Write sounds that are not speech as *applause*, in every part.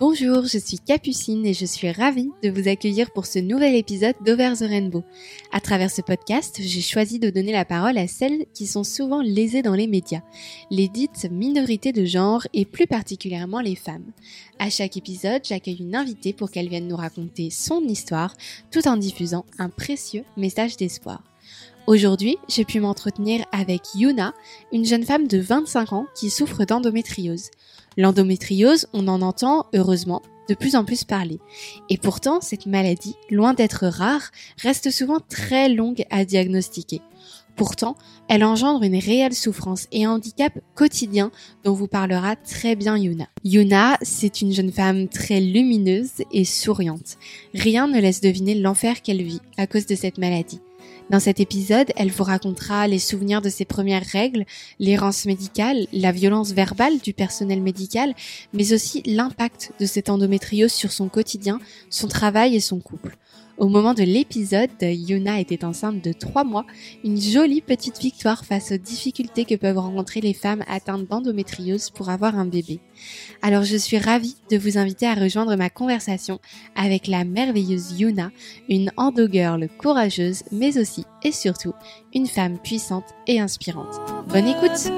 Bonjour, je suis Capucine et je suis ravie de vous accueillir pour ce nouvel épisode d'Over the Rainbow. À travers ce podcast, j'ai choisi de donner la parole à celles qui sont souvent lésées dans les médias, les dites minorités de genre et plus particulièrement les femmes. À chaque épisode, j'accueille une invitée pour qu'elle vienne nous raconter son histoire tout en diffusant un précieux message d'espoir. Aujourd'hui, j'ai pu m'entretenir avec Yuna, une jeune femme de 25 ans qui souffre d'endométriose. L'endométriose, on en entend, heureusement, de plus en plus parler. Et pourtant, cette maladie, loin d'être rare, reste souvent très longue à diagnostiquer. Pourtant, elle engendre une réelle souffrance et un handicap quotidien dont vous parlera très bien Yuna. Yuna, c'est une jeune femme très lumineuse et souriante. Rien ne laisse deviner l'enfer qu'elle vit à cause de cette maladie. Dans cet épisode, elle vous racontera les souvenirs de ses premières règles, l'errance médicale, la violence verbale du personnel médical, mais aussi l'impact de cette endométriose sur son quotidien, son travail et son couple. Au moment de l'épisode, Yuna était enceinte de 3 mois, une jolie petite victoire face aux difficultés que peuvent rencontrer les femmes atteintes d'endométriose pour avoir un bébé. Alors je suis ravie de vous inviter à rejoindre ma conversation avec la merveilleuse Yuna, une endo-girl courageuse, mais aussi et surtout une femme puissante et inspirante. Bonne écoute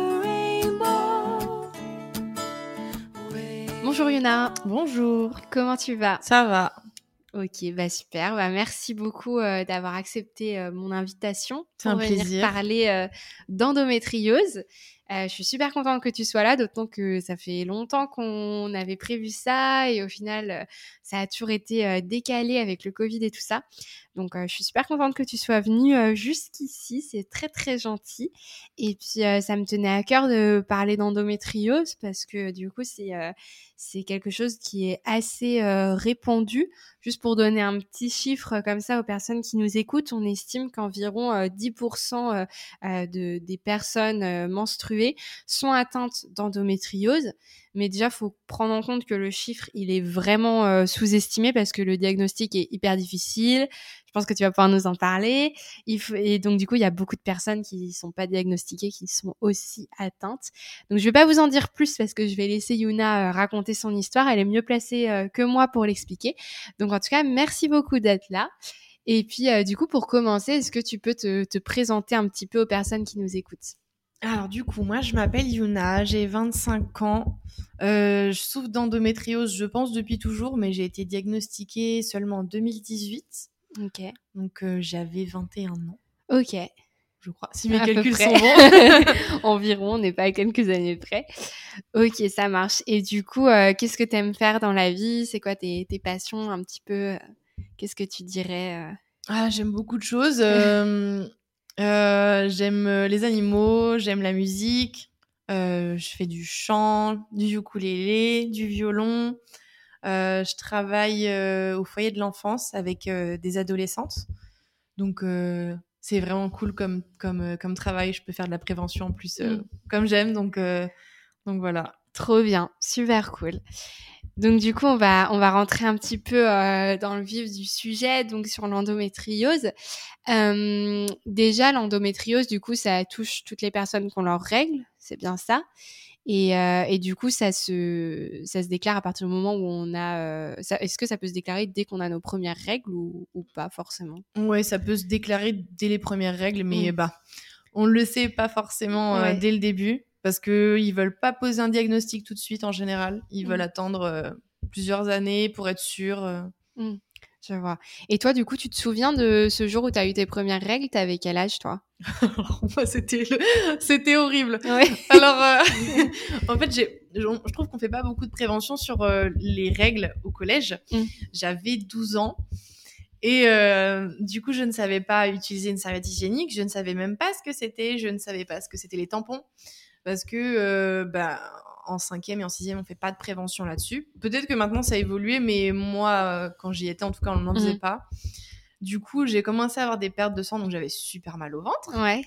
Bonjour Yuna. Bonjour. Comment tu vas? Ça va. Ok, bah super. Bah merci beaucoup euh, d'avoir accepté euh, mon invitation pour venir parler euh, d'endométriose. Je suis super contente que tu sois là, d'autant que ça fait longtemps qu'on avait prévu ça et au final, ça a toujours été décalé avec le Covid et tout ça. Donc, je suis super contente que tu sois venue jusqu'ici. C'est très très gentil. Et puis, ça me tenait à cœur de parler d'endométriose parce que du coup, c'est c'est quelque chose qui est assez répandu. Juste pour donner un petit chiffre comme ça aux personnes qui nous écoutent, on estime qu'environ 10% de, des personnes menstruées sont atteintes d'endométriose. Mais déjà, faut prendre en compte que le chiffre, il est vraiment euh, sous-estimé parce que le diagnostic est hyper difficile. Je pense que tu vas pouvoir nous en parler. Il faut... Et donc, du coup, il y a beaucoup de personnes qui ne sont pas diagnostiquées, qui sont aussi atteintes. Donc, je vais pas vous en dire plus parce que je vais laisser Yuna euh, raconter son histoire. Elle est mieux placée euh, que moi pour l'expliquer. Donc, en tout cas, merci beaucoup d'être là. Et puis, du coup, pour commencer, est-ce que tu peux te présenter un petit peu aux personnes qui nous écoutent? Alors du coup, moi je m'appelle Yuna, j'ai 25 ans. Euh, je souffre d'endométriose, je pense, depuis toujours, mais j'ai été diagnostiquée seulement en 2018. Ok. Donc euh, j'avais 21 ans. Ok. Je crois, si mes calculs sont bons. *laughs* *laughs* Environ, on n'est pas à quelques années près. Ok, ça marche. Et du coup, euh, qu'est-ce que tu aimes faire dans la vie? C'est quoi tes, tes, passions? Un petit peu Qu'est-ce que tu dirais ah, J'aime beaucoup de choses. *laughs* Euh, j'aime euh, les animaux, j'aime la musique. Euh, je fais du chant, du ukulélé, du violon. je travaille au foyer de l'enfance avec des adolescentes. Donc, c'est vraiment cool comme, comme, comme travail. Je peux faire de la prévention en plus, mmh. comme j'aime. Donc, donc voilà. Trop bien, super cool. Donc du coup, on va on va rentrer un petit peu euh, dans le vif du sujet, donc sur l'endométriose. Euh, déjà, l'endométriose, du coup, ça touche toutes les personnes qui ont leurs règles, c'est bien ça. Et, euh, et, du coup, ça se ça se déclare à partir du moment où on a. Est-ce que ça peut se déclarer dès qu'on a nos premières règles ou, ou pas forcément? Ouais, ça peut se déclarer dès les premières règles, mais mmh. bah on le sait pas forcément dès le début parce que ils veulent pas poser un diagnostic tout de suite en général. Ils veulent mm. attendre euh, plusieurs années pour être sûrs. Euh. Mm. Je vois. Et toi, du coup, tu te souviens de ce jour où tu as eu tes premières règles? T'avais quel âge, toi? *laughs* C'était c'était horrible. *laughs* Alors, euh, *laughs* en fait, j'ai, je trouve qu'on fait pas beaucoup de prévention sur les règles au collège. Mm. J'avais 12 ans. Et du coup, je ne savais pas utiliser une serviette hygiénique, je ne savais même pas ce que c'était, je ne savais pas ce que c'était les tampons parce que euh, bah, en cinquième et en sixième, on fait pas de prévention là-dessus. Peut-être que maintenant ça a évolué, mais moi, euh, quand j'y étais, en tout cas, on n'en faisait mmh. pas. Du coup, j'ai commencé à avoir des pertes de sang, donc j'avais super mal au ventre. Ouais.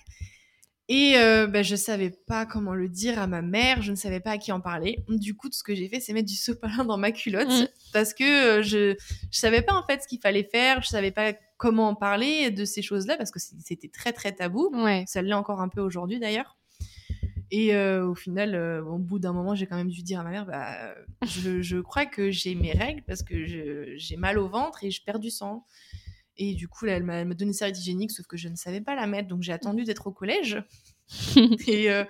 Et euh, bah, je savais pas comment le dire à ma mère, je ne savais pas à qui en parler. Du coup, tout ce que j'ai fait, c'est mettre du *laughs* sopalin dans ma culotte mmh. parce que euh, je je savais pas en fait ce qu'il fallait faire, je savais pas comment en parler de ces choses-là parce que c'était très très tabou. Ouais. Ça l'est encore un peu aujourd'hui d'ailleurs. Et au final, au bout d'un moment, j'ai quand même dû dire à ma mère, bah, je, je crois que j'ai mes règles parce que j'ai mal au ventre et je perds du sang. Et du coup, là, elle m'a donné une serviette hygiénique, sauf que je ne savais pas la mettre. Donc, j'ai attendu d'être au collège. *laughs* et euh,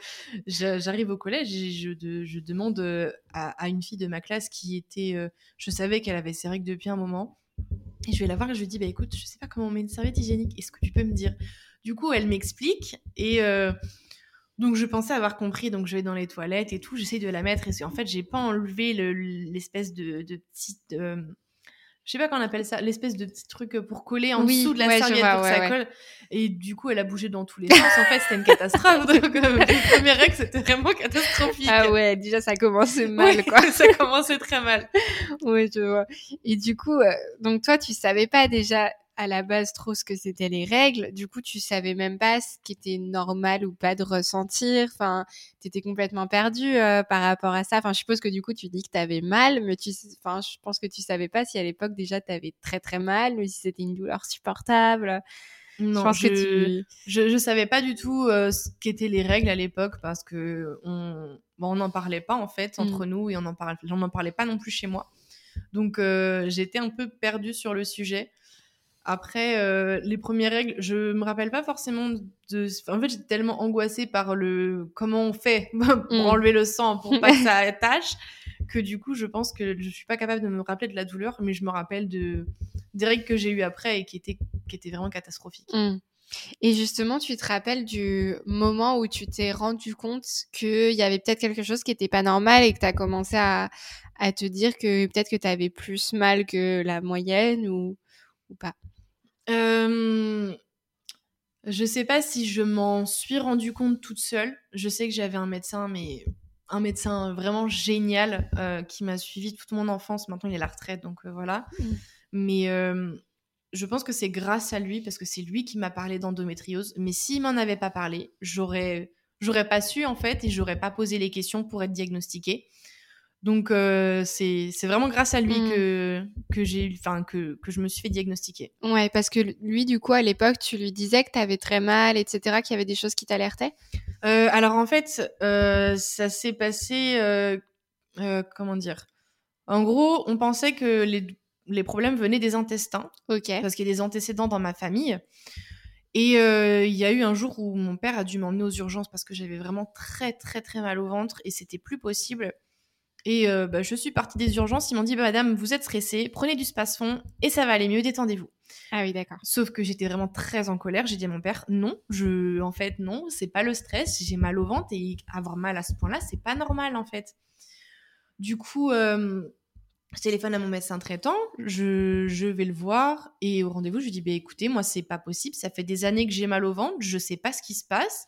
j'arrive au collège et je, je demande euh, à, une fille de ma classe qui était. Euh, je savais qu'elle avait ses règles depuis un moment. Et je vais la voir et je lui dis Bah écoute, je sais pas comment on met une serviette hygiénique. Est-ce que tu peux me dire? Du coup, elle m'explique. Et. Donc je pensais avoir compris, donc je vais dans les toilettes et tout, j'essaie de la mettre et en fait j'ai pas enlevé l'espèce de, de petite je sais pas qu'on appelle ça, l'espèce de petit truc pour coller en dessous de la serviette pour que ça colle. Et du coup, elle a bougé dans tous les sens. en fait, c'était une catastrophe. *laughs* Donc, euh, les premières règles, c'était vraiment catastrophique. Ah ouais, déjà, ça commençait *laughs* mal, quoi. ça commençait très mal. *laughs* oui, je vois. Et du coup, euh, donc toi, tu savais pas déjà à la base trop ce que c'était les règles. Du coup, tu savais même pas ce qui était normal ou pas de ressentir. Enfin, tu étais complètement perdu euh, par rapport à ça. Enfin, je suppose que du coup, tu dis que tu avais mal, mais tu, enfin, je pense que tu savais pas si à l'époque déjà tu avais très très mal ou si c'était une douleur supportable. Non, je, que je, je, savais pas du tout euh, ce qu'étaient les règles à l'époque parce que on, bon, on n'en parlait pas en fait entre mmh. nous et on en parlait, on n'en parlait pas non plus chez moi. Donc euh, j'étais un peu perdue sur le sujet. Après, euh, les premières règles, je me rappelle pas forcément de. En fait, j'étais tellement angoissée par le comment on fait *laughs* pour mm. enlever le sang pour pas que ça *laughs* attache que du coup, je pense que je suis pas capable de me rappeler de la douleur, mais je me rappelle de des règles que j'ai eues après et qui étaient qui étaient vraiment catastrophiques. Mm. Et justement, tu te rappelles du moment où tu t'es rendu compte qu'il y avait peut-être quelque chose qui n'était pas normal et que tu as commencé à, à te dire que peut-être que tu avais plus mal que la moyenne ou, ou pas? Euh, je sais pas si je m'en suis rendu compte toute seule. Je sais que j'avais un médecin, mais un médecin vraiment génial euh, qui m'a suivi toute mon enfance. Maintenant, il est à la retraite, donc euh, voilà. Mmh. Mais euh, je pense que c'est grâce à lui, parce que c'est lui qui m'a parlé d'endométriose. Mais s'il m'en avait pas parlé, j'aurais, j'aurais pas su en fait, et j'aurais pas posé les questions pour être diagnostiquée. Donc euh, c'est vraiment grâce à lui mm. que que j'ai enfin que que je me suis fait diagnostiquer. Ouais, parce que lui du coup à l'époque tu lui disais que tu avais très mal, etc. Qu'il y avait des choses qui t'alertaient? Euh, alors en fait euh, ça s'est passé comment dire? En gros on pensait que les les problèmes venaient des intestins. Ok. Parce qu'il y a des antécédents dans ma famille. Et il y a eu un jour où mon père a dû m'emmener aux urgences parce que j'avais vraiment très très très mal au ventre et c'était plus possible. Et euh, bah, je suis partie des urgences. Ils m'ont dit, bah, Madame, vous êtes stressée, prenez du spasfon et ça va aller mieux, détendez-vous. Ah oui, d'accord. Sauf que j'étais vraiment très en colère. J'ai dit à mon père, non, je, en fait, non, c'est pas le stress. J'ai mal au ventre et avoir mal à ce point-là, c'est pas normal, en fait. Du coup, euh, je téléphone à mon médecin traitant, je, je vais le voir et au rendez-vous, je lui dis, bah, écoutez, moi, c'est pas possible. Ça fait des années que j'ai mal au ventre, je sais pas ce qui se passe.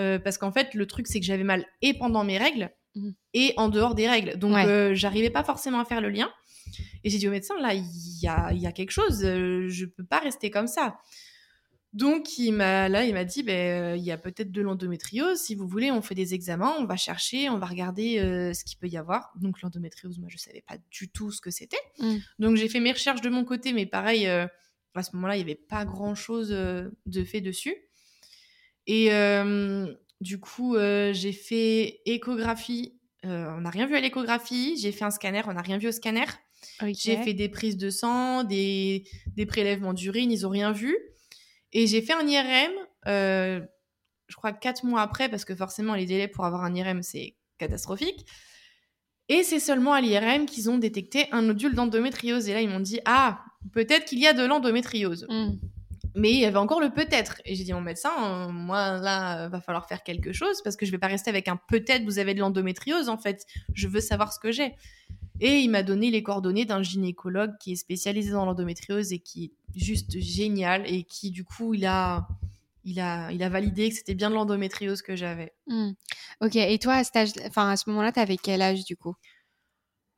Euh, parce qu'en fait, le truc, c'est que j'avais mal et pendant mes règles Mmh. et en dehors des règles. Donc, euh, j'arrivais pas forcément à faire le lien. Et j'ai dit au médecin, là, il y a, y a, quelque chose, euh, je peux pas rester comme ça. Donc, il m'a, là, il m'a dit, ben, euh, il y a peut-être de l'endométriose. Si vous voulez, on fait des examens, on va chercher, on va regarder ce qu'il peut y avoir. Donc, l'endométriose, moi, je savais pas du tout ce que c'était. Mmh. Donc, j'ai fait mes recherches de mon côté, mais pareil, à ce moment-là, il y avait pas grand-chose de fait dessus. Et du coup, euh, j'ai fait échographie. Euh, on n'a rien vu à l'échographie. J'ai fait un scanner. On n'a rien vu au scanner. J'ai fait des prises de sang, des, prélèvements d'urine. Ils n'ont rien vu. Et j'ai fait un IRM, euh, je crois quatre mois après, parce que forcément, les délais pour avoir un IRM, c'est catastrophique. Et c'est seulement à l'IRM qu'ils ont détecté un nodule d'endométriose. Et là, ils m'ont dit Ah, peut-être qu'il y a de l'endométriose. Mmh mais il y avait encore le peut-être. Et j'ai dit mon médecin, euh, moi là, va falloir faire quelque chose parce que je vais pas rester avec un peut-être. Vous avez de l'endométriose en fait. Je veux savoir ce que j'ai. Et il m'a donné les coordonnées d'un gynécologue qui est spécialisé dans l'endométriose et qui est juste génial et qui du coup il a il a, il a validé que c'était bien de l'endométriose que j'avais. Mmh. Ok, et toi, à, enfin, à ce moment-là, tu avais quel âge du coup?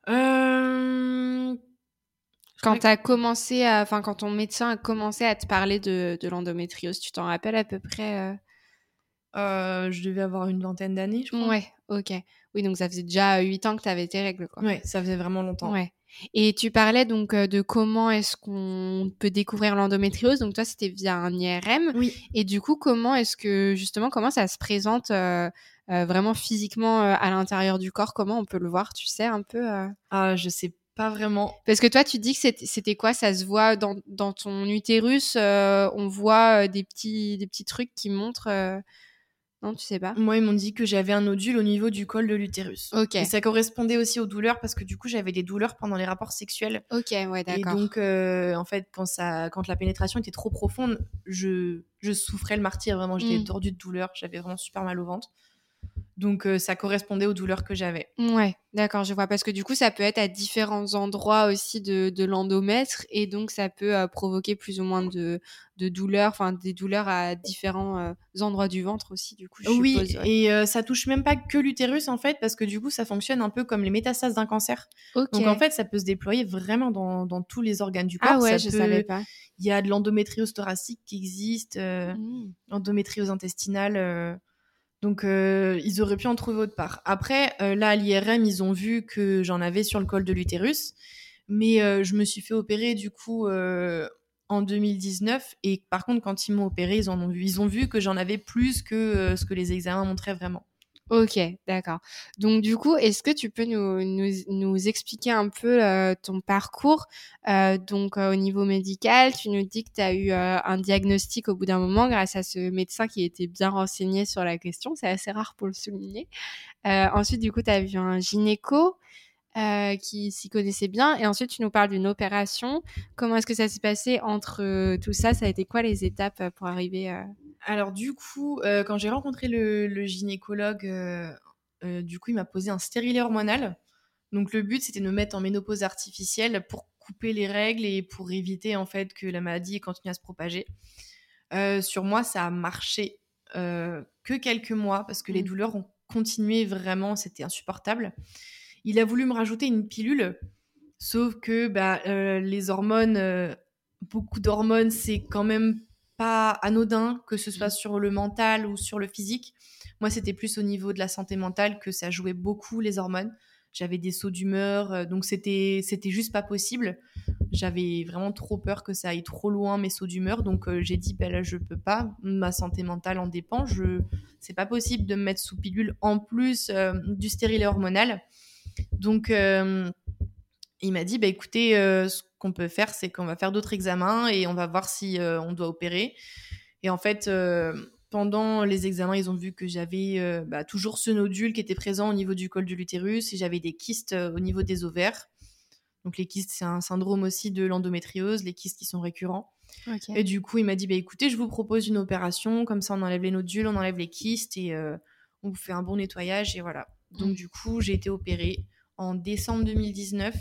Euh, quand as commencé, enfin, quand ton médecin a commencé à te parler de, de l'endométriose, tu t'en rappelles à peu près euh? Euh, Je devais avoir une vingtaine d'années, je crois. Ouais, ok. Oui, donc ça faisait déjà 8 ans que tu avais tes règles, quoi. Ouais, ça faisait vraiment longtemps. Ouais. Et tu parlais donc euh, de comment est-ce qu'on peut découvrir l'endométriose. Donc toi, c'était via un IRM. Oui. Et du coup, comment est-ce que justement, comment ça se présente vraiment physiquement à l'intérieur du corps? Comment on peut le voir Tu sais un peu Ah, je sais pas vraiment. Parce que toi, tu dis que c'était quoi? Ça se voit dans, dans ton utérus On voit des petits, des petits trucs qui montrent non, tu sais pas Moi, ils m'ont dit que j'avais un nodule au niveau du col de l'utérus. Ok. Et ça correspondait aussi aux douleurs parce que du coup, j'avais des douleurs pendant les rapports sexuels. Ok, ouais, d'accord. Et donc, euh, en fait, quand, ça, quand la pénétration était trop profonde, je, je souffrais le martyr. Vraiment, j'étais mm. tordue de douleur. J'avais vraiment super mal au ventre. Donc euh, ça correspondait aux douleurs que j'avais. Ouais, d'accord, je vois. Parce que du coup, ça peut être à différents endroits aussi de, de l'endomètre et donc ça peut euh, provoquer plus ou moins de, de douleurs, enfin des douleurs à différents euh, endroits du ventre aussi, du coup. Je oui, et ça touche même pas que l'utérus en fait, parce que du coup, ça fonctionne un peu comme les métastases d'un cancer. Donc en fait, ça peut se déployer vraiment dans, dans tous les organes du corps. Ah ouais, je savais pas. Il y a de l'endométriose thoracique qui existe, mmh. l'endométriose intestinale donc, euh, ils auraient pu en trouver autre part. Après, euh, là, à l'IRM, ils ont vu que j'en avais sur le col de l'utérus. Mais euh, je me suis fait opérer, du coup, en 2019. Et par contre, quand ils m'ont opéré, ils, ont vu, ils ont vu que j'en avais plus que ce que les examens montraient vraiment. Ok, d'accord. Donc du coup, est-ce que tu peux nous, expliquer un peu euh, ton parcours euh, Donc euh, au niveau médical, tu nous dis que tu as eu un diagnostic au bout d'un moment grâce à ce médecin qui était bien renseigné sur la question. C'est assez rare pour le souligner. ensuite, du coup, tu as vu un gynéco. qui s'y connaissait bien. Et ensuite, tu nous parles d'une opération. Comment est-ce que ça s'est passé entre tout ça? Ça a été quoi les étapes pour arriver alors du coup, euh, quand j'ai rencontré le, gynécologue, euh, euh, du coup, il m'a posé un stérilet hormonal. Donc le but, c'était de me mettre en ménopause artificielle pour couper les règles et pour éviter en fait que la maladie continue à se propager. sur moi, ça a marché que quelques mois parce que les mmh. douleurs ont continué vraiment, c'était insupportable. Il a voulu me rajouter une pilule, sauf que bah, les hormones, beaucoup d'hormones, c'est quand même pas anodin, que ce soit mmh. sur le mental ou sur le physique. Moi, c'était plus au niveau de la santé mentale que ça jouait beaucoup les hormones. J'avais des sauts d'humeur, euh, donc c'était c'était juste pas possible. J'avais vraiment trop peur que ça aille trop loin mes sauts d'humeur, donc euh, j'ai dit ben là je peux pas. Ma santé mentale en dépend. Je c'est pas possible de me mettre sous pilule en plus euh, du stérilet hormonal. Donc il m'a dit bah écoutez ce qu'on peut faire c'est qu'on va faire d'autres examens et on va voir si on doit opérer. Et en fait pendant les examens ils ont vu que j'avais bah, toujours ce nodule qui était présent au niveau du col de l'utérus et j'avais des kystes au niveau des ovaires. Donc les kystes c'est un syndrome aussi de l'endométriose les kystes qui sont récurrents. Et du coup il m'a dit bah écoutez je vous propose une opération comme ça on enlève les nodules on enlève les kystes et on vous fait un bon nettoyage et voilà. Donc mmh. du coup j'ai été opérée en décembre 2019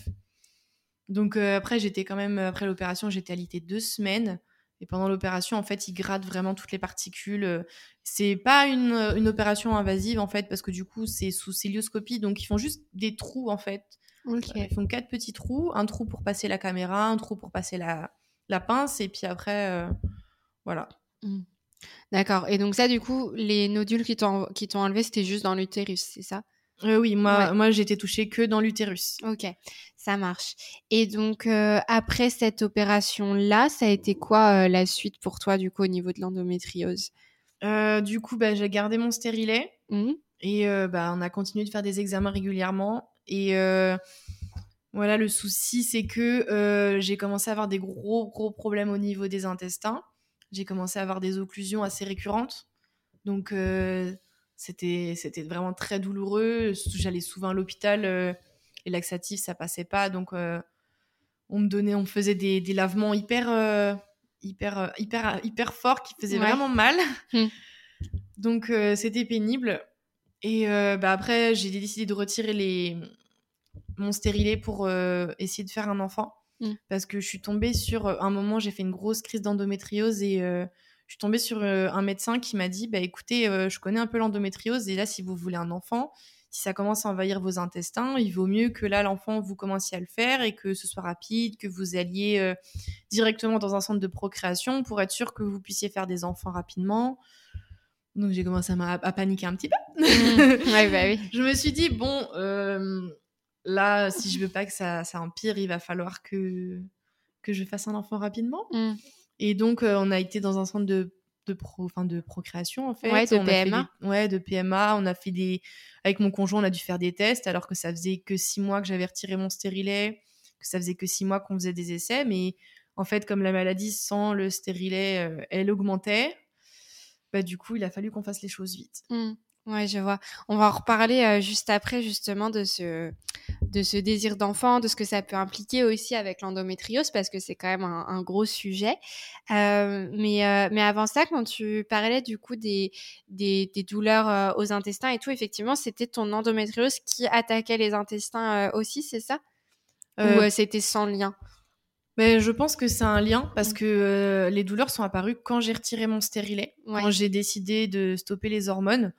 donc euh, après, j'étais quand même, après l'opération, j'étais alitée deux semaines. Et pendant l'opération, en fait, ils grattent vraiment toutes les particules. C'est pas une, une, opération invasive, en fait, parce que du coup, c'est sous célioscopie. Donc, ils font juste des trous, en fait. Ils font quatre petits trous. Un trou pour passer la caméra, un trou pour passer la, la pince. Et puis après, euh, voilà. Mmh. D'accord. Et donc ça, du coup, les nodules qui t'ont enlevé, c'était juste dans l'utérus, c'est ça? Euh, oui, moi, moi j'étais touchée que dans l'utérus. Ok, ça marche. Et donc, euh, après cette opération-là, ça a été quoi euh, la suite pour toi, du coup, au niveau de l'endométriose? Du coup, bah, j'ai gardé mon stérilet mmh. et bah, on a continué de faire des examens régulièrement. Et voilà, le souci, c'est que j'ai commencé à avoir des gros, gros problèmes au niveau des intestins. J'ai commencé à avoir des occlusions assez récurrentes. Donc, c'était, c'était vraiment très douloureux. J'allais souvent à l'hôpital. Euh, les laxatifs, ça passait pas. Donc, euh, on me donnait, on faisait des, des lavements hyper, euh, hyper, hyper, hyper forts qui faisaient vraiment mal. Hum. *laughs* Donc, c'était pénible. Et bah, après, j'ai décidé de retirer les, mon stérilet pour essayer de faire un enfant. Hum. Parce que je suis tombée sur un moment, j'ai fait une grosse crise d'endométriose et je suis tombée sur euh, un médecin qui m'a dit bah écoutez, euh, je connais un peu l'endométriose et là si vous voulez un enfant, si ça commence à envahir vos intestins, il vaut mieux que là l'enfant vous commenciez à le faire et que ce soit rapide, que vous alliez euh, directement dans un centre de procréation pour être sûr que vous puissiez faire des enfants rapidement. Donc j'ai commencé à, paniquer un petit peu. Mmh. ouais, bah oui. *laughs* Je me suis dit bon là si je veux pas que ça, ça empire, il va falloir que que je fasse un enfant rapidement. Mmh. Et donc, euh, on a été dans un centre de de pro, enfin de procréation en fait. Ouais, de PMA. ouais, de PMA. On a fait des, avec mon conjoint, on a dû faire des tests alors que ça faisait que six mois que j'avais retiré mon stérilet, que ça faisait que six mois qu'on faisait des essais, mais en fait, comme la maladie sans le stérilet, euh, elle augmentait. Bah, du coup, il a fallu qu'on fasse les choses vite. Mmh. Ouais, je vois. On va en reparler euh, juste après, justement, de ce, de ce désir d'enfant, de ce que ça peut impliquer aussi avec l'endométriose, parce que c'est quand même un, gros sujet. Euh, mais, euh, mais avant ça, quand tu parlais du coup des, des, des douleurs aux intestins et tout, effectivement, c'était ton endométriose qui attaquait les intestins aussi, c'est ça? Ou c'était sans lien? mais je pense que c'est un lien parce mmh. que les douleurs sont apparues quand j'ai retiré mon stérilet, quand j'ai décidé de stopper les hormones.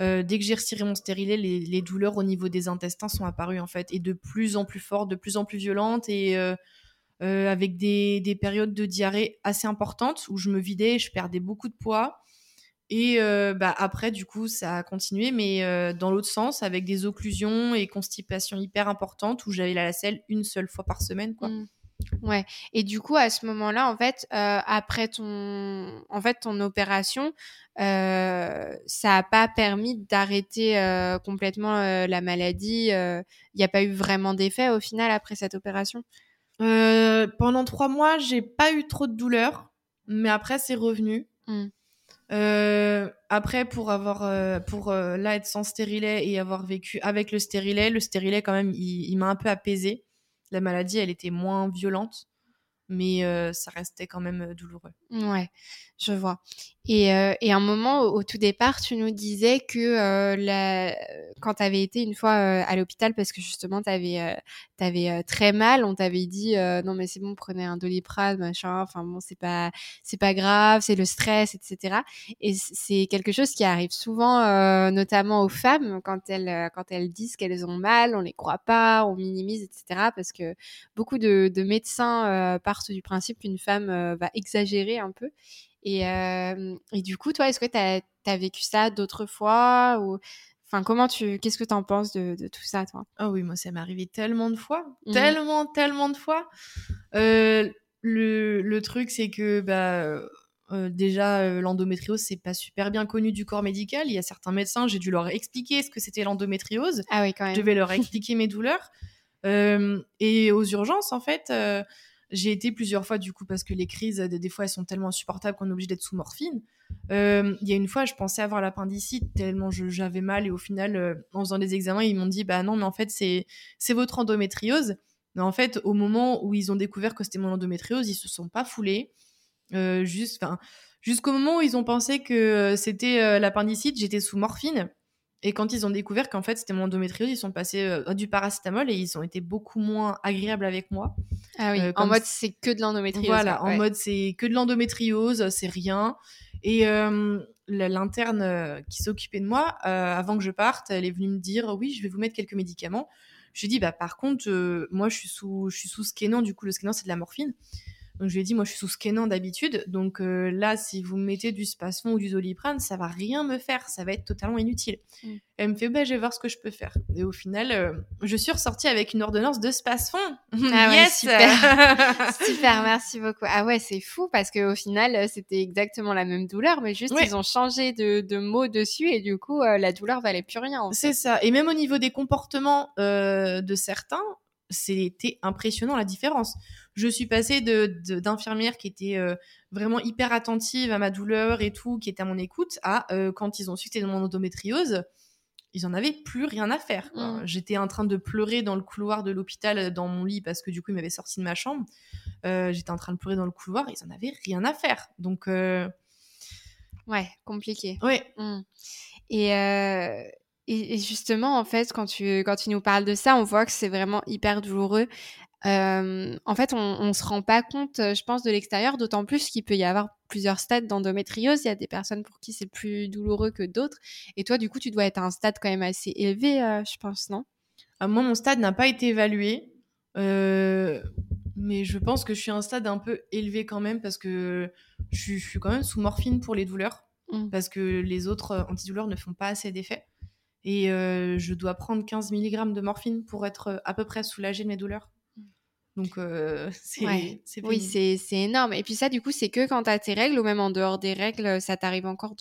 Euh, dès que j'ai retiré mon stérilet, les, douleurs au niveau des intestins sont apparues en fait, et de plus en plus fortes, de plus en plus violentes, et euh, euh, avec des, périodes de diarrhée assez importantes où je me vidais, je perdais beaucoup de poids. Et bah, après, du coup, ça a continué, mais dans l'autre sens, avec des occlusions et constipation hyper importantes où j'avais la selle une seule fois par semaine, quoi. Mmh. Ouais. Et du coup, à ce moment-là, en fait, euh, après ton, en fait, ton opération, euh, ça n'a pas permis d'arrêter euh, complètement la maladie. Il n'y a pas eu vraiment d'effet au final après cette opération? pendant trois mois, j'ai pas eu trop de douleur, mais après c'est revenu. Mmh. après, pour avoir, pour là être sans stérilet et avoir vécu avec le stérilet, le stérilet quand même, il m'a un peu apaisé la maladie, elle était moins violente, mais euh, ça restait quand même euh, douloureux. Ouais, je vois. Et, euh, et un moment, au, tout départ, tu nous disais que euh, la... quand tu avais été une fois euh, à l'hôpital, parce que justement, tu avais, avais très mal, on t'avait dit non, mais c'est bon, prenez un doliprane, machin, enfin bon, c'est pas, pas grave, c'est le stress, etc. Et c'est quelque chose qui arrive souvent, notamment aux femmes, quand elles, quand elles disent qu'elles ont mal, on les croit pas, on minimise, etc. Parce que beaucoup de, de médecins partent du principe qu'une femme va exagérer un peu. Et, euh, et du coup, toi, est-ce que tu as, vécu ça d'autres fois ou... Enfin, comment tu, qu'est-ce que tu en penses de, de, tout ça, toi? Ah oui, moi, ça m'est arrivé tellement de fois, mmh. tellement, tellement de fois. Euh, le, le, truc, c'est que bah, euh, déjà, l'endométriose, c'est pas super bien connu du corps médical. Il y a certains médecins, j'ai dû leur expliquer ce que c'était l'endométriose. Ah oui, quand même. Je devais leur expliquer mes douleurs. et aux urgences, en fait, j'ai été plusieurs fois, du coup, parce que les crises, des fois, elles sont tellement insupportables qu'on est obligé d'être sous morphine. Euh, il y a une fois, je pensais avoir l'appendicite tellement j'avais mal, et au final, euh, en faisant des examens, ils m'ont dit Bah non, mais en fait, c'est votre endométriose. Mais en fait, au moment où ils ont découvert que c'était mon endométriose, ils se sont pas foulés. Euh, juste, jusqu'au moment où ils ont pensé que c'était l'appendicite, j'étais sous morphine. Et quand ils ont découvert qu'en fait c'était mon endométriose, ils sont passés euh, du paracétamol et ils ont été beaucoup moins agréables avec moi. Ah oui, euh, en mode c'est que de l'endométriose. Voilà, en mode c'est que de l'endométriose, c'est rien. Et euh, l'interne qui s'occupait de moi, avant que je parte, elle est venue me dire oui, je vais vous mettre quelques médicaments. Je lui ai dit bah par contre, moi je suis sous, je suis sous scanant, du coup le scanant c'est de la morphine. Donc je lui ai dit, moi je suis sous scannant d'habitude, donc euh, là si vous mettez du spasfon ou du doliprane, ça va rien me faire, ça va être totalement inutile. Mm. Elle me fait, bah je vais voir ce que je peux faire. Et au final, euh, je suis ressortie avec une ordonnance de spasfon. Ah ouais, *laughs* super. *laughs* super, merci beaucoup. Ah ouais, c'est fou parce qu'au final euh, c'était exactement la même douleur, mais juste ils ont changé de, de mots dessus et du coup la douleur valait plus rien. C'est ça. Et même au niveau des comportements de certains, c'était impressionnant la différence. Je suis passée de d'infirmière qui était euh, vraiment hyper attentive à ma douleur et tout, qui était à mon écoute, à euh, quand ils ont su que c'était mon endométriose, ils en avaient plus rien à faire. Mmh. J'étais en train de pleurer dans le couloir de l'hôpital euh, dans mon lit parce que du coup ils m'avaient sorti de ma chambre. J'étais en train de pleurer dans le couloir, ils en avaient rien à faire. Donc ouais, compliqué. Ouais. Mmh. Et et, justement, en fait, quand tu, quand tu nous parles de ça, on voit que c'est vraiment hyper douloureux. Euh, en fait, on, ne se rend pas compte, je pense, de l'extérieur, d'autant plus qu'il peut y avoir plusieurs stades d'endométriose. Il y a des personnes pour qui c'est plus douloureux que d'autres. Et toi, du coup, tu dois être à un stade quand même assez élevé, euh, je pense, non? Ah, Moi, mon stade n'a pas été évalué. Euh, mais je pense que je suis à un stade un peu élevé quand même parce que je, suis quand même sous morphine pour les douleurs. Mmh. Parce que les autres antidouleurs ne font pas assez d'effet. Et euh, je dois prendre 15 mg de morphine pour être euh, à peu près soulagée de mes douleurs. Donc, *laughs* c'est Oui, c'est énorme. Et puis ça, du coup, c'est que quand tu as tes règles ou même en dehors des règles, ça t'arrive encore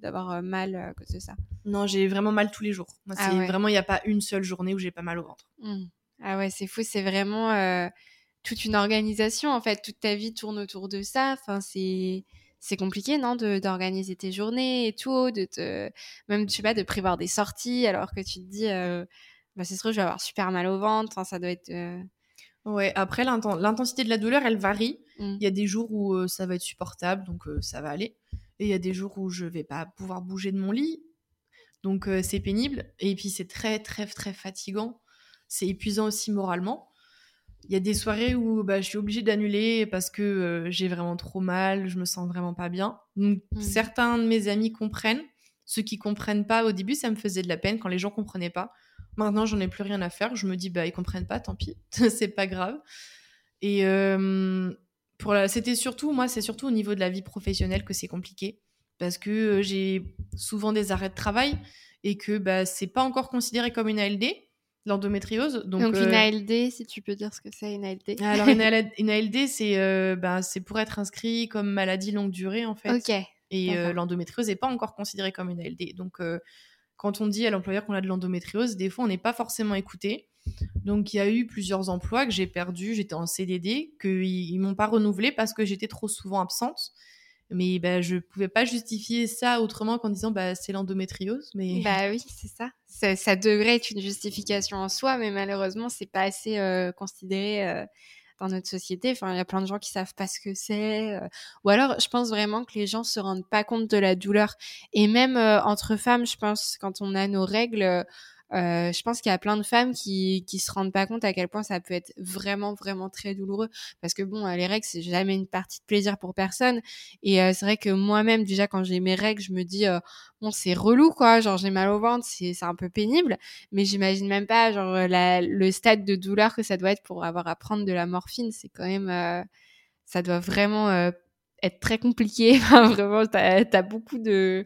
d'avoir mal à cause de ça? Non, j'ai vraiment mal tous les jours. Moi, ah vraiment, il n'y a pas une seule journée où j'ai pas mal au ventre. Mmh. Ah ouais, c'est fou. C'est vraiment toute une organisation, en fait. Toute ta vie tourne autour de ça. Enfin, c'est c'est compliqué, non, d'organiser tes journées et tout, de te, même, je sais pas, de prévoir des sorties alors que tu te dis, bah, c'est sûr, je vais avoir super mal au ventre. Enfin, ça doit être. Ouais, après, l'intensité de la douleur, elle varie. Mmh. Il y a des jours où euh, ça va être supportable, donc euh, ça va aller. Et il y a des jours où je vais pas pouvoir bouger de mon lit. Donc euh, c'est pénible. Et puis c'est très, très, très fatigant. C'est épuisant aussi moralement. Il y a des soirées où bah, je suis obligée d'annuler parce que j'ai vraiment trop mal, je me sens vraiment pas bien. Donc mmh. certains de mes amis comprennent. Ceux qui comprennent pas, au début, ça me faisait de la peine quand les gens comprenaient pas. Maintenant, j'en ai plus rien à faire. Je me dis, bah, ils comprennent pas, tant pis, *laughs* c'est pas grave. Et pour la... c'était surtout, moi, c'est surtout au niveau de la vie professionnelle que c'est compliqué. Parce que j'ai souvent des arrêts de travail et que bah, c'est pas encore considéré comme une ALD, l'endométriose. Donc, donc une ALD, si tu peux dire ce que c'est, une ALD. Alors, une, *laughs* ALD, c'est bah, pour être inscrit comme maladie longue durée, en fait. Ok. Et l'endométriose n'est pas encore considérée comme une ALD. Donc, quand on dit à l'employeur qu'on a de l'endométriose, des fois, on n'est pas forcément écouté. Donc, il y a eu plusieurs emplois que j'ai perdus. J'étais en CDD, qu'ils ne m'ont pas renouvelé parce que j'étais trop souvent absente. Mais bah, je ne pouvais pas justifier ça autrement qu'en disant bah, c'est l'endométriose. Mais... Bah oui, c'est ça. ça. devrait être une justification en soi, mais malheureusement, c'est pas assez euh, considéré. Euh, dans notre société. Enfin, il y a plein de gens qui savent pas ce que c'est. Euh. Ou alors, je pense vraiment que les gens se rendent pas compte de la douleur. Et même entre femmes, je pense, quand on a nos règles, euh, je pense qu'il y a plein de femmes qui qui se rendent pas compte à quel point ça peut être vraiment vraiment très douloureux. Parce que bon les règles c'est jamais une partie de plaisir pour personne. Et euh, c'est vrai que moi-même déjà quand j'ai mes règles je me dis euh, bon c'est relou quoi. Genre j'ai mal au ventre c'est c'est un peu pénible. Mais j'imagine même pas genre la, le stade de douleur que ça doit être pour avoir à prendre de la morphine. C'est quand même euh, ça doit vraiment être très compliqué. *laughs* Vraiment t'as as beaucoup de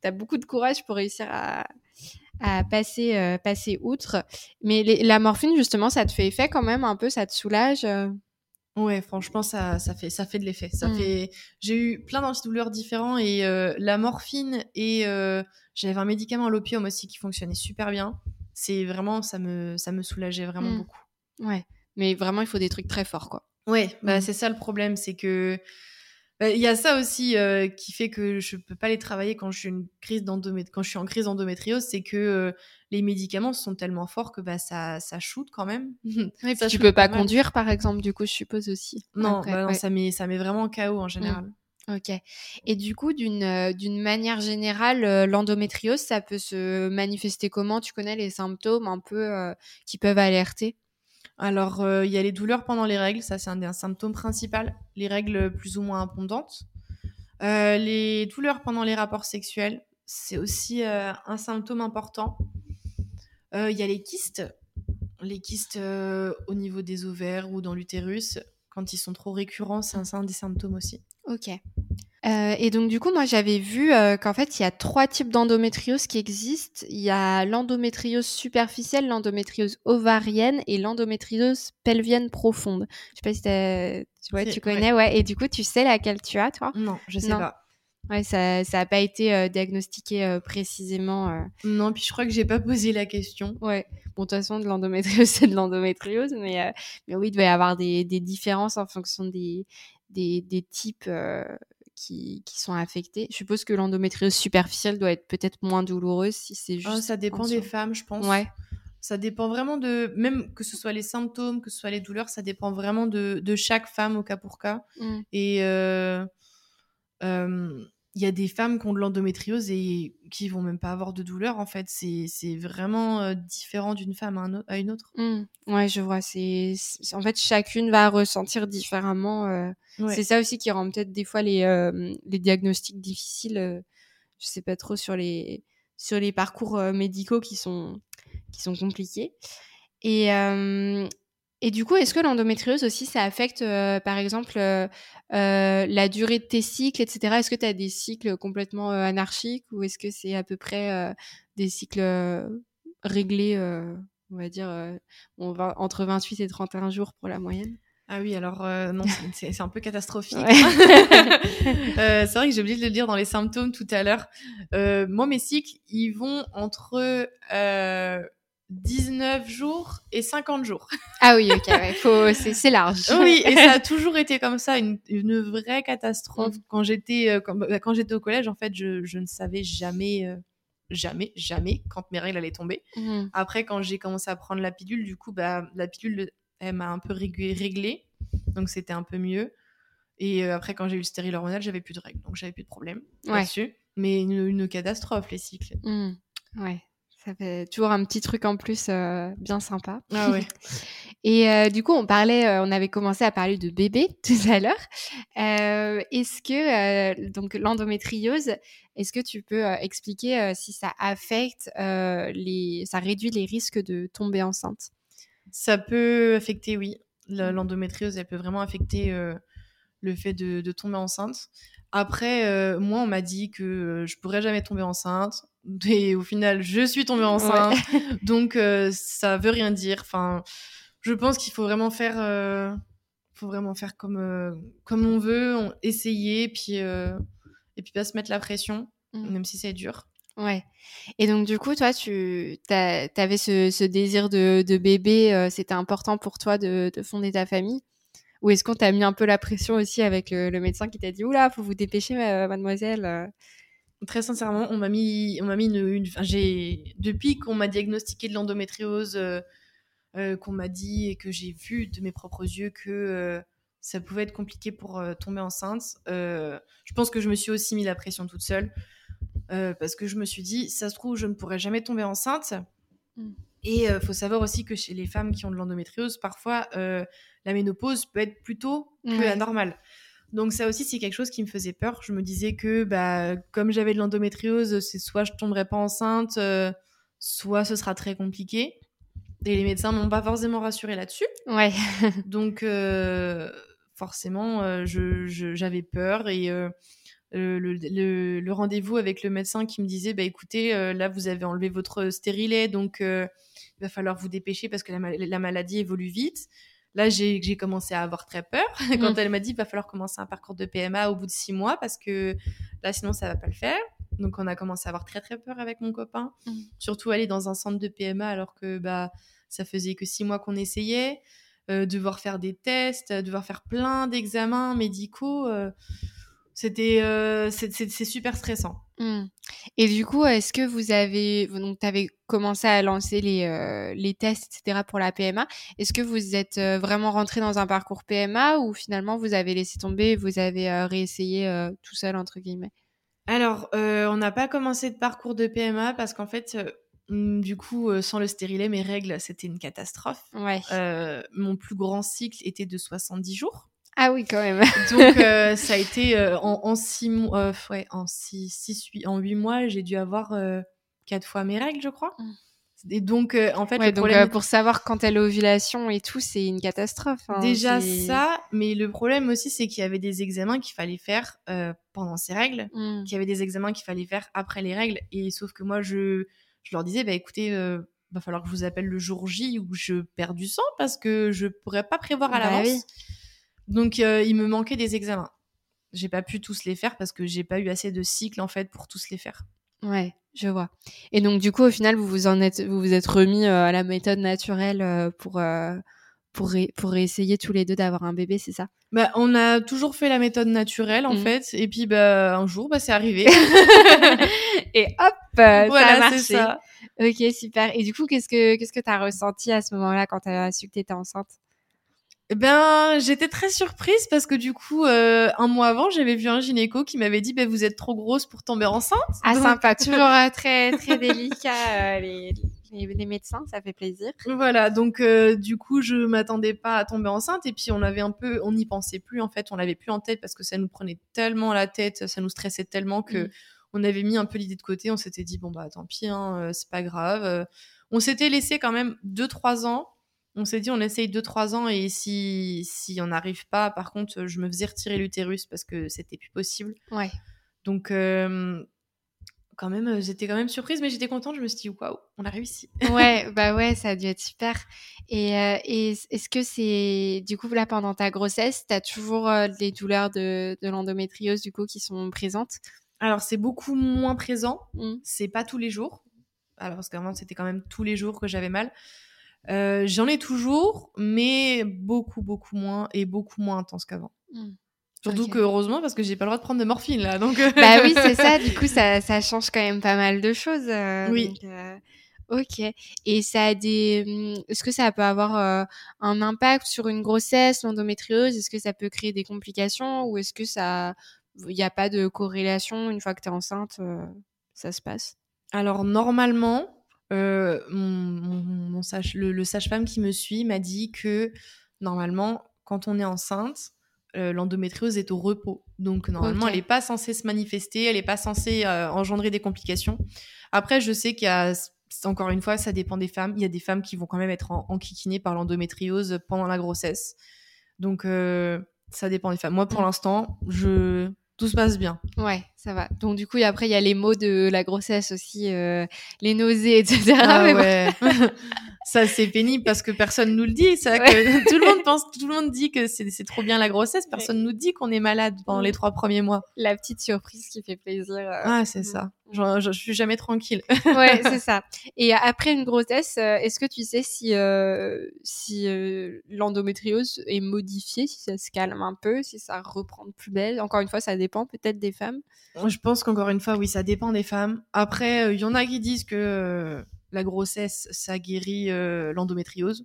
t'as beaucoup de courage pour réussir à à passer, euh, passer outre. Mais la morphine, justement, ça te fait effet quand même un peu, ça te soulage euh? Ouais, franchement, ça, ça, fait, ça fait de l'effet. Ça mmh. fait. J'ai eu plein d'antidouleurs différents et euh, la morphine et j'avais un médicament à l'opium aussi qui fonctionnait super bien. C'est vraiment, ça me, ça me soulageait vraiment mmh. beaucoup. Ouais, mais vraiment, il faut des trucs très forts, quoi. Ouais, bah, mmh. c'est ça le problème, c'est que il y a ça aussi euh, qui fait que je peux pas les travailler quand je suis, une crise quand je suis en crise d'endométriose, c'est que euh, les médicaments sont tellement forts que bah, ça, ça shoot quand même. *laughs* Oui, ça, tu peux pas conduire, par exemple, du coup, je suppose aussi. Non, bah ça, met, ça met vraiment KO en général. Mmh. Ok. Et du coup, d'une euh, d'une manière générale, l'endométriose, ça peut se manifester comment? Tu connais les symptômes un peu qui peuvent alerter? Alors, euh, il y a les douleurs pendant les règles, ça c'est un des symptômes principaux, les règles plus ou moins abondantes. Euh, les douleurs pendant les rapports sexuels, c'est aussi euh, un symptôme important. Il y a les kystes, les kystes au niveau des ovaires ou dans l'utérus, quand ils sont trop récurrents, c'est un des symptômes aussi. Ok. Euh, et donc du coup, moi j'avais vu euh, qu'en fait il y a trois types d'endométriose qui existent. Il y a l'endométriose superficielle, l'endométriose ovarienne et l'endométriose pelvienne profonde. Je sais pas si tu, vois, tu connais, ouais. Et du coup, tu sais laquelle tu as, toi? Non, je sais pas. Ouais, ça n'a pas été euh, diagnostiqué précisément. Non, puis je crois que j'ai pas posé la question. Ouais. Bon, de toute façon, de l'endométriose, *laughs* c'est de l'endométriose, mais, mais oui, il doit y avoir des, des différences en fonction des, des, des types qui, sont affectées. Je suppose que l'endométriose superficielle doit être peut-être moins douloureuse si c'est oh, juste. ça dépend des femmes, je pense. Ouais. Ça dépend vraiment de. Même que ce soit les symptômes, que ce soit les douleurs, ça dépend vraiment de, de chaque femme au cas pour cas. Mmh. Et. Euh, euh, il y a des femmes qui ont de l'endométriose et qui vont même pas avoir de douleur en fait. C'est vraiment euh, différent d'une femme à, une autre. Mmh. ouais je vois. C'est en fait chacune va ressentir différemment euh. c'est ça aussi qui rend peut-être des fois les euh, les diagnostics difficiles je sais pas trop sur les sur les parcours médicaux qui sont qui sont compliqués. Et et du coup, est-ce que l'endométriose aussi, ça affecte, euh, par exemple, euh, euh, la durée de tes cycles, etc. Est-ce que tu as des cycles complètement anarchiques ou est-ce que c'est à peu près des cycles réglés on va dire on va entre 28 et 31 jours pour la moyenne? Ah oui, alors non, c'est un peu catastrophique. *laughs* c'est vrai que j'ai oublié de le dire dans les symptômes tout à l'heure. moi, mes cycles, ils vont entre 19 jours et 50 jours. Ah oui, ok, ouais, c'est large. *laughs* oui, et ça a *laughs* toujours été comme ça, une, une vraie catastrophe. Mm. Quand j'étais euh, bah, quand, j'étais au collège, en fait, je, je ne savais jamais, euh, jamais, jamais quand mes règles allaient tomber. Mm. Après, quand j'ai commencé à prendre la pilule, du coup, bah, la pilule, elle m'a un peu réglée, donc c'était un peu mieux. Et euh, après, quand j'ai eu le stérile hormonal, j'avais plus de règles, donc j'avais plus de problème là-dessus. Mais une, une, catastrophe, les cycles. Mm. Ouais. Ça fait toujours un petit truc en plus euh, bien sympa. Ah ouais. *laughs* Et euh, du coup, on parlait, euh, on avait commencé à parler de bébé *laughs* tout à l'heure. est-ce que donc l'endométriose, est-ce que tu peux expliquer si ça affecte les, ça réduit les risques de tomber enceinte? Ça peut affecter, oui. L'endométriose, elle peut vraiment affecter le fait de, de, tomber enceinte. Après, moi, on m'a dit que je pourrais jamais tomber enceinte *laughs* et au final, je suis tombée enceinte. *laughs* Donc, euh, ça veut rien dire. Enfin, je pense qu'il faut vraiment faire, euh, faut vraiment faire comme, euh, comme on veut, essayer, puis, et puis pas se mettre la pression, mmh. même si c'est dur. Ouais. Et donc, du coup, toi, tu avais ce, ce, désir de, de bébé, c'était important pour toi de, de, fonder ta famille? Ou est-ce qu'on t'a mis un peu la pression aussi avec le, le médecin qui t'a dit Oula, faut vous dépêcher, mademoiselle Très sincèrement, on m'a mis, on m'a mis une, j'ai depuis qu'on m'a diagnostiqué de l'endométriose, euh, euh, qu'on m'a dit et que j'ai vu de mes propres yeux que euh, ça pouvait être compliqué pour tomber enceinte. je pense que je me suis aussi mis la pression toute seule parce que je me suis dit, ça se trouve, je ne pourrais jamais tomber enceinte. Mm. Et il faut savoir aussi que chez les femmes qui ont de l'endométriose, parfois la ménopause peut être plus tôt que la normale. Donc ça aussi, c'est quelque chose qui me faisait peur. Je me disais que bah, comme j'avais de l'endométriose, c'est soit je tomberais pas enceinte, euh, soit ce sera très compliqué. Et les médecins m'ont pas forcément rassuré là-dessus. Ouais. *laughs* Donc euh, forcément, euh, j'avais peur et le, rendez-vous avec le médecin qui me disait bah écoutez, là vous avez enlevé votre stérilet, donc il va falloir vous dépêcher parce que la maladie évolue vite. Là, j'ai commencé à avoir très peur *laughs* quand mm. elle m'a dit il va falloir commencer un parcours de PMA au bout de six mois parce que là, sinon, ça va pas le faire. Donc, on a commencé à avoir très très peur avec mon copain. Mm. Surtout aller dans un centre de PMA alors que bah ça faisait que six mois qu'on essayait, euh, devoir faire des tests, devoir faire plein d'examens médicaux. Euh, c'était euh, c'est super stressant. Mmh. Et du coup, est-ce que vous avez donc avais commencé à lancer les, euh, les tests etc pour la PMA Est-ce que vous êtes euh, vraiment rentré dans un parcours PMA ou finalement vous avez laissé tomber et vous avez réessayé tout seul entre guillemets? Alors, on n'a pas commencé de parcours de PMA parce qu'en fait mmh, du coup, sans le stérilet, mes règles, c'était une catastrophe. Ouais. mon plus grand cycle était de 70 jours. Ah oui, quand même. *laughs* Donc euh, *laughs* ça a été euh, en, en, six mois, euh, ouais, en six, six, huit, en huit mois, j'ai dû avoir quatre fois mes règles, je crois. Mm. Et donc, en fait, le donc, problème... pour savoir quand elle est ovulation et tout, c'est une catastrophe. Hein, Déjà ça, mais le problème aussi, c'est qu'il y avait des examens qu'il fallait faire pendant ces règles, mm. qu'il y avait des examens qu'il fallait faire après les règles. Et sauf que moi, je, je leur disais, bah écoutez, va falloir que je vous appelle le jour J où je perds du sang parce que je pourrais pas prévoir à bah l'avance. Donc, euh, il me manquait des examens. J'ai pas pu tous les faire parce que j'ai pas eu assez de cycles en fait pour tous les faire. Ouais, je vois. Et donc du coup, au final, vous vous en êtes, vous vous êtes remis euh, à la méthode naturelle euh, pour pour pour essayer tous les deux d'avoir un bébé, c'est ça? Bah, on a toujours fait la méthode naturelle en mmh. fait, et puis bah un jour, bah c'est arrivé. *laughs* et hop, voilà, ça a marché. Ça. Ok, super. Et du coup, qu'est-ce que qu'est-ce que t'as ressenti à ce moment-là quand t'as su que t'étais enceinte? Eh ben, j'étais très surprise parce que du coup, euh, un mois avant, j'avais vu un gynéco qui m'avait dit, ben, vous êtes trop grosse pour tomber enceinte. Ah, sympa, toujours euh, très très *laughs* délicat euh, les, les, médecins, ça fait plaisir. Voilà, donc du coup, je m'attendais pas à tomber enceinte et puis on avait un peu, on n'y pensait plus en fait, on l'avait plus en tête parce que ça nous prenait tellement la tête, ça nous stressait tellement que mm. on avait mis un peu l'idée de côté. On s'était dit bon bah tant pis, hein, c'est pas grave. on s'était laissé quand même deux trois ans on s'est dit on essaye 2-3 ans et si, si on n'arrive pas, par contre, je me faisais retirer l'utérus parce que c'était plus possible. Ouais. Donc, euh, quand même, j'étais quand même surprise, mais j'étais contente. Je me suis dit, waouh, on a réussi. *laughs* ouais, bah ouais, ça a dû être super. Et, et est-ce que c'est, du coup, là, pendant ta grossesse, tu as toujours des douleurs de, de l'endométriose, du coup, qui sont présentes? Alors, c'est beaucoup moins présent. Mmh. C'est pas tous les jours. Alors, parce qu'avant, c'était quand même tous les jours que j'avais mal. J'en ai toujours, mais beaucoup, beaucoup moins et beaucoup moins intense qu'avant. Mmh. Surtout que heureusement parce que j'ai pas le droit de prendre de morphine là, donc. bah oui, c'est ça. *laughs* Du coup, ça, ça change quand même pas mal de choses. Euh, oui. Donc, euh, ok. Et ça a des. Hum, est-ce que ça peut avoir euh, un impact sur une grossesse, l'endométriose? Est-ce que ça peut créer des complications? Ou est-ce que ça, il n'y a pas de corrélation une fois que tu es enceinte, ça se passe? Alors normalement, mon, mon, mon sage, le, le sage-femme qui me suit m'a dit que normalement, quand on est enceinte euh, l'endométriose est au repos. Donc normalement, elle n'est pas censée se manifester, elle n'est pas censée euh, engendrer des complications. Après, je sais qu'il y a, encore une fois, ça dépend des femmes. Il y a des femmes qui vont quand même être enquiquinées par l'endométriose pendant la grossesse. Donc euh, ça dépend des femmes. Moi, pour mm. l'instant, je tout se passe bien. Ouais, ça va. Donc du coup, après, il y a les maux de la grossesse aussi, les nausées, etc. Ah, *laughs* ouais. *laughs* ça c'est pénible parce que personne nous le dit. Que *laughs* tout le monde pense, tout le monde dit que c'est trop bien la grossesse. Personne nous dit qu'on est malade pendant les trois premiers mois. La petite surprise qui fait plaisir. Euh, ah c'est ça. Je, je, suis jamais tranquille. *laughs* ouais, c'est ça. Et après une grossesse, euh, est-ce que tu sais si euh, si l'endométriose est modifiée, si ça se calme un peu, si ça reprend de plus belle? Encore une fois, ça dépend peut-être des femmes. Je pense qu'encore une fois, oui, ça dépend des femmes. Après, il y en a qui disent que la grossesse, ça guérit euh, l'endométriose.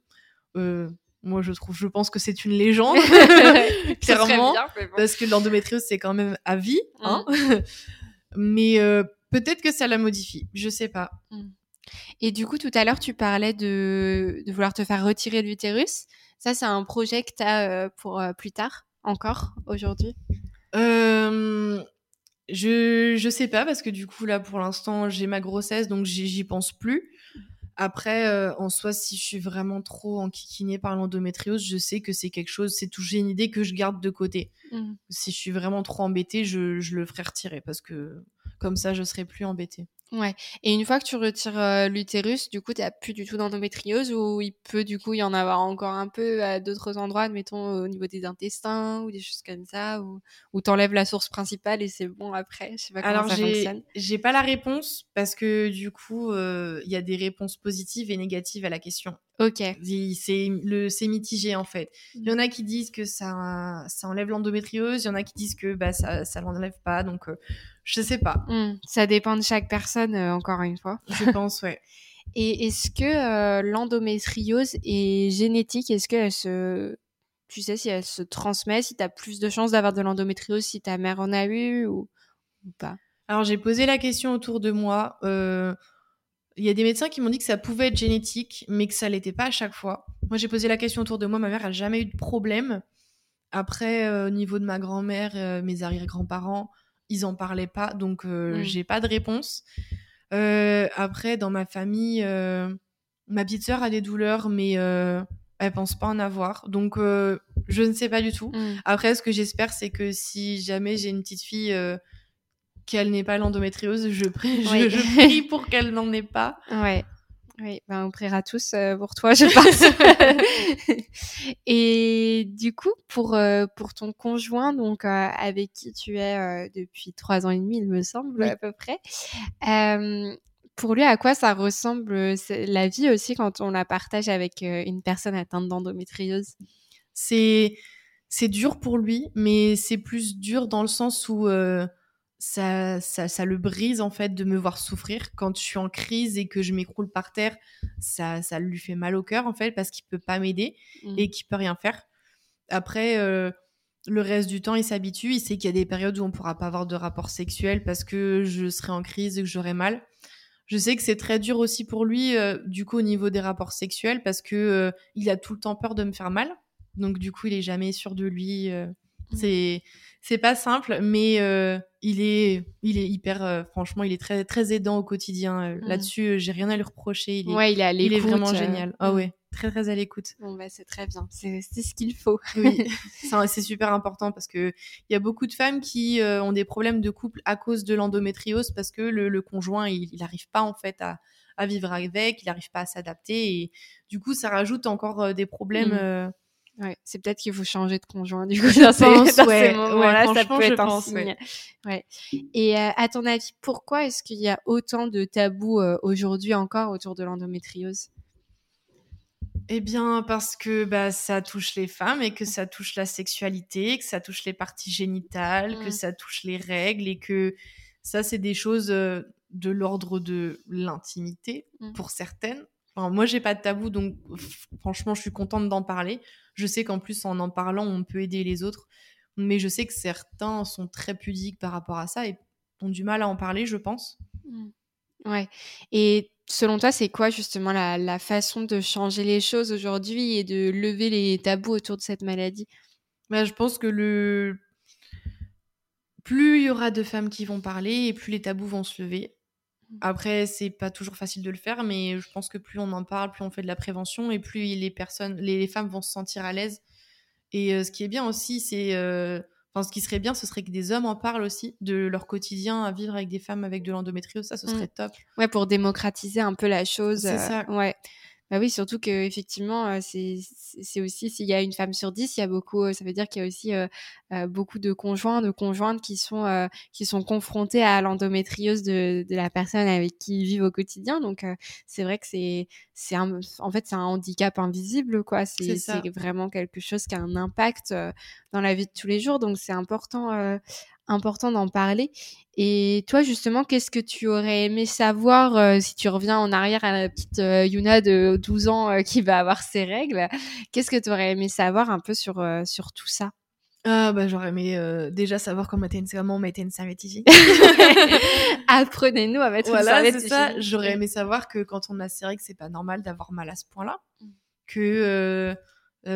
Euh, moi, je trouve, je pense que c'est une légende, *laughs* *laughs* clairement, parce que l'endométriose c'est quand même à vie, hein. Mm. *laughs* mais euh, peut-être que ça la modifie, je sais pas. Mm. Et du coup, tout à l'heure, tu parlais de, vouloir te faire retirer l'utérus. Ça, c'est un projet que tu as pour plus tard, encore, aujourd'hui? Je, je sais pas, parce que du coup, là, pour l'instant, j'ai ma grossesse, donc j'y pense plus. Après, euh, en soi, si je suis vraiment trop enquiquinée par l'endométriose, je sais que c'est quelque chose, c'est toujours une idée que je garde de côté. Mmh. Si je suis vraiment trop embêtée, je, je le ferai retirer parce que comme ça, je serai plus embêtée. Ouais. Et une fois que tu retires euh, l'utérus, du coup, tu n'as plus du tout d'endométriose ou il peut du coup y en avoir encore un peu à d'autres endroits, admettons au niveau des intestins ou des choses comme ça, ou, ou t'enlèves la source principale et c'est bon après? Je sais pas comment Alors, ça fonctionne. J'ai pas la réponse parce que du coup, euh, il y a des réponses positives et négatives à la question. Ok. C'est mitigé en fait. Il y en a qui disent que ça ça enlève l'endométriose, il y en a qui disent que bah ça ça l'enlève pas. Donc euh, je sais pas. Hmm, ça dépend de chaque personne, euh, encore une fois. Je pense, ouais. *laughs* Et est-ce que euh, l'endométriose est génétique? Est-ce qu'elle se. Tu sais si elle se transmet, si tu as plus de chances d'avoir de l'endométriose si ta mère en a eu ou, pas? Alors j'ai posé la question autour de moi. Euh, il y a des médecins qui m'ont dit que ça pouvait être génétique, mais que ça l'était pas à chaque fois. Moi j'ai posé la question autour de moi, ma mère a jamais eu de problème. Après, au niveau de ma grand-mère, mes arrière-grands-parents, ils en parlaient pas, donc euh, mm. j'ai pas de réponse. Euh, après, dans ma famille, euh, ma petite sœur a des douleurs, mais elle pense pas en avoir, donc je ne sais pas du tout. Mm. Après, ce que j'espère, c'est que si jamais j'ai une petite fille qu'elle n'ait pas l'endométriose, je, prie, je, je prie pour qu'elle n'en ait pas. Ouais. Oui, ben on priera tous euh, pour toi, je pense. *laughs* et du coup, pour euh, pour ton conjoint, donc euh, avec qui tu es depuis trois ans et demi, il me semble à peu près. pour lui, à quoi ça ressemble la vie aussi quand on la partage avec une personne atteinte d'endométriose? C'est c'est dur pour lui, mais c'est plus dur dans le sens où ça, ça, ça, le brise en fait de me voir souffrir. Quand je suis en crise et que je m'écroule par terre, ça, ça lui fait mal au cœur en fait parce qu'il peut pas m'aider mmh. et qu'il peut rien faire. Après, euh, le reste du temps, il s'habitue. Il sait qu'il y a des périodes où on pourra pas avoir de rapport sexuel parce que je serai en crise et que j'aurai mal. Je sais que c'est très dur aussi pour lui, euh, du coup, au niveau des rapports sexuels parce que euh, il a tout le temps peur de me faire mal. Donc, du coup, il est jamais sûr de lui Mmh. C'est c'est pas simple, mais euh, il est il est hyper euh, franchement il est très très aidant au quotidien. Mmh. Là-dessus, j'ai rien à lui reprocher. Il est, ouais, il est, il est vraiment génial. Ah ouais, très très à l'écoute. Bon bah c'est très bien, c'est ce qu'il faut. oui, *laughs* c'est super important parce que il y a beaucoup de femmes qui ont des problèmes de couple à cause de l'endométriose parce que le, le conjoint il n'arrive pas en fait à à vivre avec, il n'arrive pas à s'adapter et du coup ça rajoute encore euh, des problèmes. Mmh. Euh, ouais, c'est peut-être qu'il faut changer de conjoint du *laughs* coup. Je pense, ouais, ouais, ça peut être un signe. Ouais. Et euh, à ton avis, pourquoi est-ce qu'il y a autant de tabous aujourd'hui encore autour de l'endométriose? Eh bien, parce que bah, ça touche les femmes et que ça touche la sexualité, que ça touche les parties génitales, que mmh. ça touche les règles et que ça, c'est des choses de l'ordre de l'intimité mmh. pour certaines. Enfin, moi, j'ai pas de tabou, donc franchement, je suis contente d'en parler. Je sais qu'en plus, en en parlant, on peut aider les autres. Mais je sais que certains sont très pudiques par rapport à ça et ont du mal à en parler, je pense. Mmh. Ouais. Et selon toi, c'est quoi justement la, la, façon de changer les choses aujourd'hui et de lever les tabous autour de cette maladie? Bah, Je pense que le plus il y aura de femmes qui vont parler et plus les tabous vont se lever. Après, c'est pas toujours facile de le faire, mais je pense que plus on en parle, plus on fait de la prévention et plus les personnes, les, femmes vont se sentir à l'aise. Et euh, ce qui est bien aussi, c'est, euh, enfin, ce qui serait bien, ce serait que des hommes en parlent aussi de leur quotidien à vivre avec des femmes avec de l'endométriose. Ça, ce serait mmh. top. Ouais, pour démocratiser un peu la chose. C'est euh, ça. Ouais. Bah oui, surtout que effectivement, c'est c'est aussi s'il y a une femme sur dix, il y a beaucoup, ça veut dire qu'il y a aussi beaucoup de conjoints, de conjointes qui sont qui sont confrontés à l'endométriose de, de la personne avec qui ils vivent au quotidien. Donc c'est vrai que c'est c'est en fait c'est un handicap invisible quoi. C'est c'est vraiment quelque chose qui a un impact dans la vie de tous les jours. Donc c'est important important d'en parler. Et toi, justement, qu'est-ce que tu aurais aimé savoir euh, si tu reviens en arrière à la petite euh, Yuna de 12 ans euh, qui va avoir ses règles? Qu'est-ce que tu aurais aimé savoir un peu sur, sur tout ça? Ah bah j'aurais aimé déjà savoir comment une, comment mettre une serviette ici. *laughs* Apprenez-nous à mettre une serviette ça. J'aurais aimé savoir que quand on a ses règles, c'est pas normal d'avoir mal à ce point-là. Mm. Que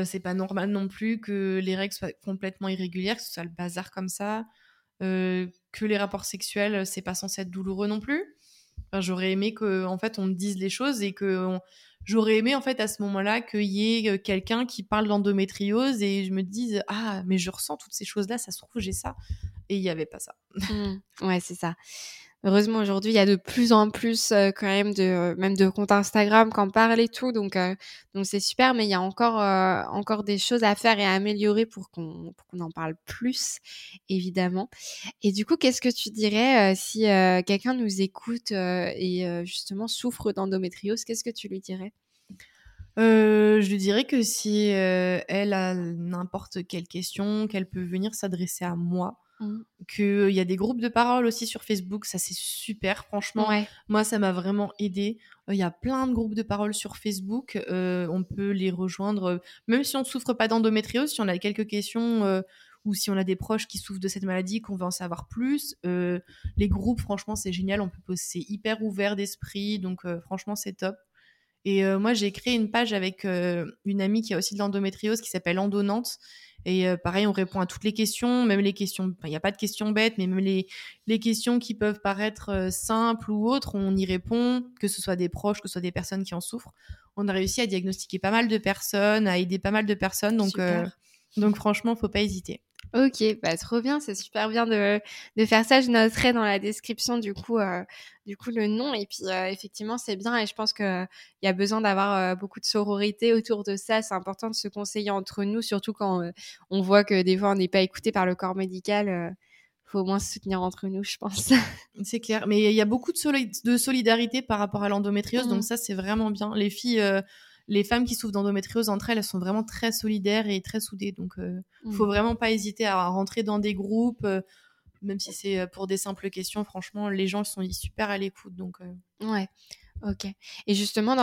c'est pas normal non plus que les règles soient complètement irrégulières, que ce soit le bazar comme ça. Euh, que les rapports sexuels, c'est pas censé être douloureux non plus. j'aurais aimé que, en fait, on me dise les choses et que j'aurais aimé, en fait, à ce moment-là, qu'il y ait euh, quelqu'un qui parle d'endométriose et je me dise, ah, mais je ressens toutes ces choses-là, ça se trouve, j'ai ça. Et il n'y avait pas ça. Mmh. Ouais, c'est ça heureusement aujourd'hui il y a de plus en plus euh, quand même de euh, même de comptes Instagram qui en parlent et tout donc euh, donc c'est super mais il y a encore encore des choses à faire et à améliorer pour qu'on qu'on en parle plus évidemment et du coup qu'est-ce que tu dirais si quelqu'un nous écoute et justement souffre d'endométriose qu'est-ce que tu lui dirais? Je lui dirais que si elle a n'importe quelle question, qu'elle peut venir s'adresser à moi. Mmh. Qu'il y a des groupes de parole aussi sur Facebook, ça c'est super, franchement. Moi, ça m'a vraiment aidé. Il y a plein de groupes de parole sur Facebook, on peut les rejoindre, même si on ne souffre pas d'endométriose, si on a quelques questions ou si on a des proches qui souffrent de cette maladie, qu'on veut en savoir plus. les groupes, franchement, c'est génial, on peut poster hyper ouvert d'esprit, donc franchement, c'est top. Et moi, j'ai créé une page avec une amie qui a aussi de l'endométriose qui s'appelle Endonante et euh, pareil, on répond à toutes les questions, même les questions, il n'y a pas de questions bêtes, mais même les, les questions qui peuvent paraître euh, simples ou autres, on y répond, que ce soit des proches, que ce soit des personnes qui en souffrent. On a réussi à diagnostiquer pas mal de personnes, à aider pas mal de personnes, donc, euh, donc franchement, faut pas hésiter. Ok, bah trop bien, c'est super bien de, de faire ça. Je noterai dans la description du coup, euh, du coup le nom et puis euh, effectivement c'est bien et je pense que il y a besoin d'avoir euh, beaucoup de sororité autour de ça. C'est important de se conseiller entre nous, surtout quand on voit que des fois on n'est pas écouté par le corps médical. faut au moins se soutenir entre nous, je pense. *laughs* C'est clair, mais il y a beaucoup de, de solidarité par rapport à l'endométriose, donc mmh. ça c'est vraiment bien. Les filles les femmes qui souffrent d'endométriose entre elles, elles sont vraiment très solidaires et très soudées. Donc, il euh, ne faut mm. vraiment pas hésiter à rentrer dans des groupes, euh, même si c'est euh, pour des simples questions. Franchement, les gens sont super à l'écoute. Donc, ouais. Ok. Et justement,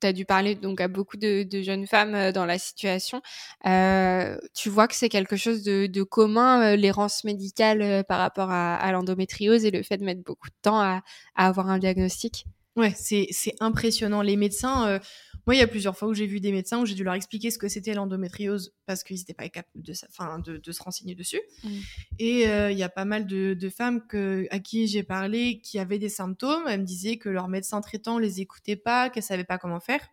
tu as dû parler donc à beaucoup de, jeunes femmes dans la situation. tu vois que c'est quelque chose de, commun, l'errance médicale par rapport à, l'endométriose et le fait de mettre beaucoup de temps à, avoir un diagnostic? Ouais, c'est impressionnant. Les médecins, Moi, il y a plusieurs fois où j'ai vu des médecins où j'ai dû leur expliquer ce que c'était l'endométriose parce qu'ils n'étaient pas capables de, enfin, de, de, se renseigner dessus. Mm. Et euh, il y a pas mal de, de femmes que, à qui j'ai parlé qui avaient des symptômes. Elles me disaient que leur médecin traitant les écoutait pas, qu'elles savaient pas comment faire.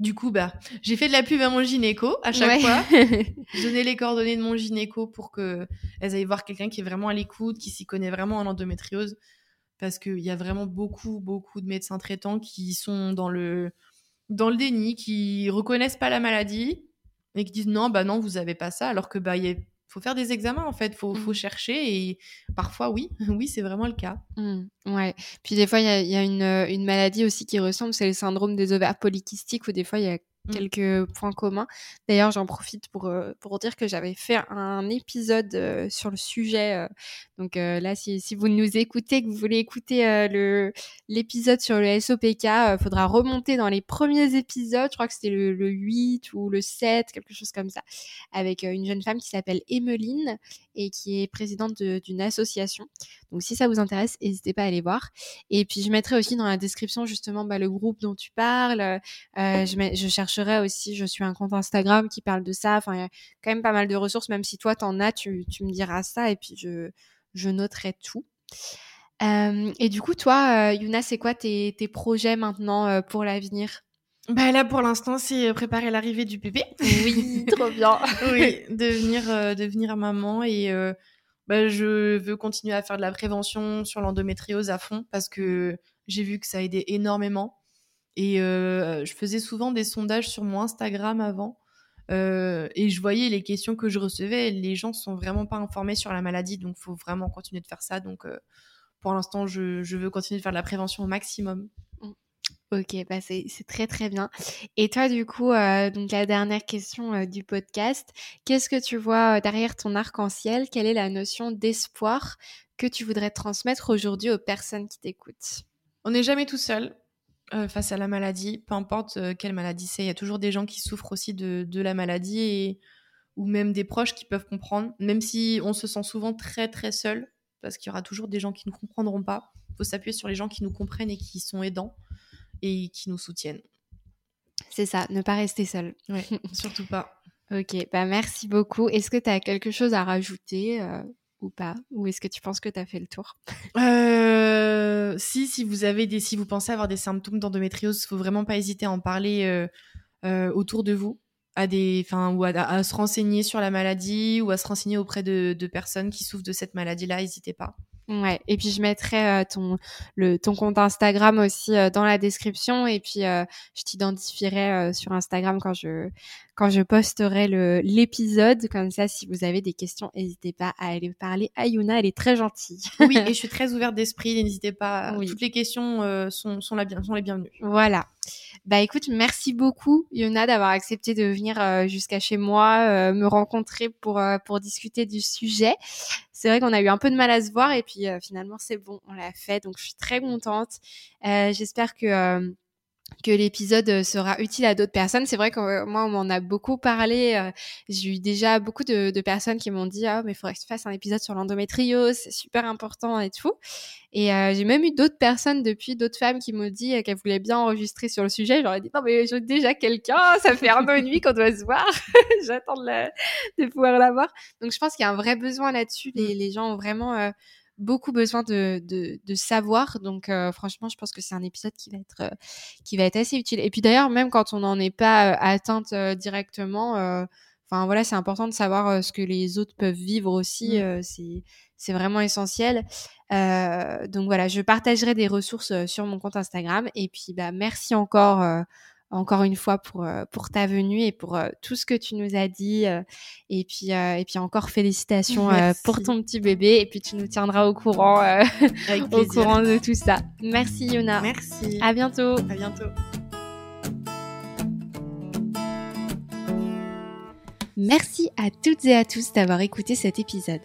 Du coup, bah, j'ai fait de la pub à mon gynéco à chaque fois. *laughs* J'ai donné les coordonnées de mon gynéco pour que elles aillent voir quelqu'un qui est vraiment à l'écoute, qui s'y connaît vraiment en endométriose. Parce qu'il y a vraiment beaucoup, beaucoup de médecins traitants qui sont dans le, dans le déni, qui reconnaissent pas la maladie et qui disent non, bah non, vous avez pas ça, alors que bah il faut faire des examens en fait, faut, faut mmh. chercher et parfois oui, *laughs* oui c'est vraiment le cas. Mmh, ouais. Puis des fois il y a, une, une, maladie aussi qui ressemble, c'est le syndrome des ovaires polykystiques où des fois il y a Mmh. quelques points communs. D'ailleurs, j'en profite pour, euh, pour dire que j'avais fait un épisode euh, sur le sujet. Euh, donc là, si, vous nous écoutez, que vous voulez écouter le l'épisode sur le SOPK, il faudra remonter dans les premiers épisodes. Je crois que c'était le, le, 8 ou le 7, quelque chose comme ça, avec une jeune femme qui s'appelle Emeline et qui est présidente d'une association. Donc si ça vous intéresse, n'hésitez pas à aller voir. Et puis je mettrai aussi dans la description justement bah, le groupe dont tu parles. je, mets, je cherche aussi, je suis un compte Instagram qui parle de ça. Enfin, il y a quand même pas mal de ressources, même si toi, t'en as, tu, tu, me diras ça et puis je, je noterai tout. Euh, et du coup, toi, euh, Yuna, c'est quoi tes, tes, projets maintenant euh, pour l'avenir? Bah là pour l'instant c'est préparer l'arrivée du bébé. Oui, *laughs* trop bien. oui, devenir devenir maman et bah, je veux continuer à faire de la prévention sur l'endométriose à fond parce que j'ai vu que ça aidait énormément. Et euh, je faisais souvent des sondages sur mon Instagram avant. Euh, et je voyais les questions que je recevais. Les gens sont vraiment pas informés sur la maladie, donc il faut vraiment continuer de faire ça. Donc euh, pour l'instant, je, je, veux continuer de faire de la prévention au maximum. Mmh. Ok, bah c'est très très bien. Et toi, du coup, euh, donc la dernière question du podcast, qu'est-ce que tu vois derrière ton arc-en-ciel? Quelle est la notion d'espoir que tu voudrais transmettre aujourd'hui aux personnes qui t'écoutent? On n'est jamais tout seul. Euh, face à la maladie, peu importe euh, quelle maladie c'est. Il y a toujours des gens qui souffrent aussi de, la maladie et, ou même des proches qui peuvent comprendre, même si on se sent souvent très très seul, parce qu'il y aura toujours des gens qui ne comprendront pas. Il faut s'appuyer sur les gens qui nous comprennent et qui sont aidants et qui nous soutiennent. C'est ça, ne pas rester seul. *laughs* Surtout pas. Ok, bah merci beaucoup. Est-ce que tu as quelque chose à rajouter euh, ou pas? Ou est-ce que tu penses que tu as fait le tour? Euh, Si, si vous avez des, si vous pensez avoir des symptômes d'endométriose, il faut vraiment pas hésiter à en parler euh, euh, autour de vous, à des, enfin, ou à, se renseigner sur la maladie ou à se renseigner auprès de, de personnes qui souffrent de cette maladie-là. N'hésitez pas. Ouais, et puis je mettrai euh, ton le ton compte Instagram aussi euh, dans la description et puis euh, je t'identifierai sur Instagram quand je quand je posterai le l'épisode comme ça si vous avez des questions n'hésitez pas à aller parler à Yuna, elle est très gentille. oui, et je *laughs* suis très ouverte d'esprit, n'hésitez pas, toutes les questions sont sont la bien sont les bienvenues. Voilà. Bah écoute, merci beaucoup Yuna d'avoir accepté de venir jusqu'à chez moi me rencontrer pour pour discuter du sujet c'est vrai qu'on a eu un peu de mal à se voir et puis euh, finalement c'est bon, on l'a fait. Donc je suis très contente. Euh, j'espère que euh, que l'épisode sera utile à d'autres personnes. C'est vrai que moi, on m'en a beaucoup parlé. J'ai eu déjà beaucoup de, personnes qui m'ont dit Ah, mais il faudrait que tu fasses un épisode sur l'endométriose, c'est super important et tout. Et j'ai même eu d'autres personnes depuis, d'autres femmes qui m'ont dit qu'elles voulaient bien enregistrer sur le sujet. J'aurais dit Non, mais j'ai déjà quelqu'un, ça fait un an et demi qu'on doit se voir. *laughs* J'attends de, de, pouvoir la voir. Donc je pense qu'il y a un vrai besoin là-dessus. Les, mmh. les gens ont vraiment beaucoup besoin de, de, de savoir. Donc, euh, franchement, je pense que c'est un épisode qui va être, euh, qui va être assez utile. Et puis d'ailleurs, même quand on n'en est pas euh, atteinte directement, enfin voilà, c'est important de savoir ce que les autres peuvent vivre aussi. Mmh. c'est c'est vraiment essentiel. donc voilà, je partagerai des ressources sur mon compte Instagram. Et puis, bah, merci encore encore une fois pour euh, pour ta venue et pour euh, tout ce que tu nous as dit euh, et puis et puis encore félicitations pour ton petit bébé et puis tu nous tiendras au courant *laughs* au courant de tout ça. Merci Yona. Merci. À bientôt. À bientôt. Merci à toutes et à tous d'avoir écouté cet épisode.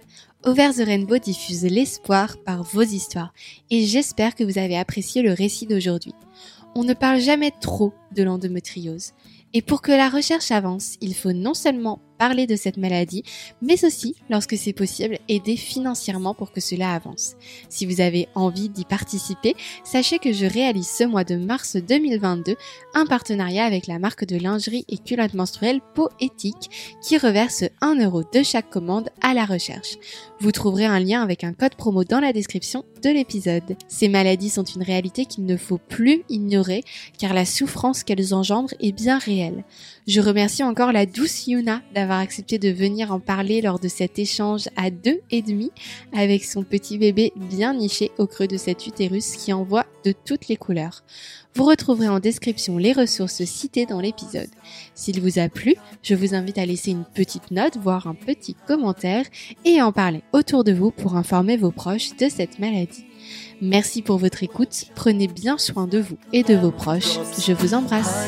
Over the Rainbow diffuse l'espoir par vos histoires et j'espère que vous avez apprécié le récit d'aujourd'hui on ne parle jamais trop de l'endométriose. Et pour que la recherche avance, il faut non seulement parler de cette maladie, mais aussi, lorsque c'est possible, aider financièrement pour que cela avance. Si vous avez envie d'y participer, sachez que je réalise ce mois de mars 2022 un partenariat avec la marque de lingerie et culotte menstruelle Poétique qui reverse 1 euro de chaque commande à la recherche. Vous trouverez un lien avec un code promo dans la description de l'épisode. Ces maladies sont une réalité qu'il ne faut plus ignorer car la souffrance qu'elles engendrent est bien réelle. Je remercie encore la douce Yuna d'avoir accepté de venir en parler lors de cet échange à deux et demi avec son petit bébé bien niché au creux de cet utérus qui envoie de toutes les couleurs. Vous retrouverez en description les ressources citées dans l'épisode. S'il vous a plu, je vous invite à laisser une petite note, voire un petit commentaire et à en parler autour de vous pour informer vos proches de cette maladie. Merci pour votre écoute, prenez bien soin de vous et de vos proches. Je vous embrasse.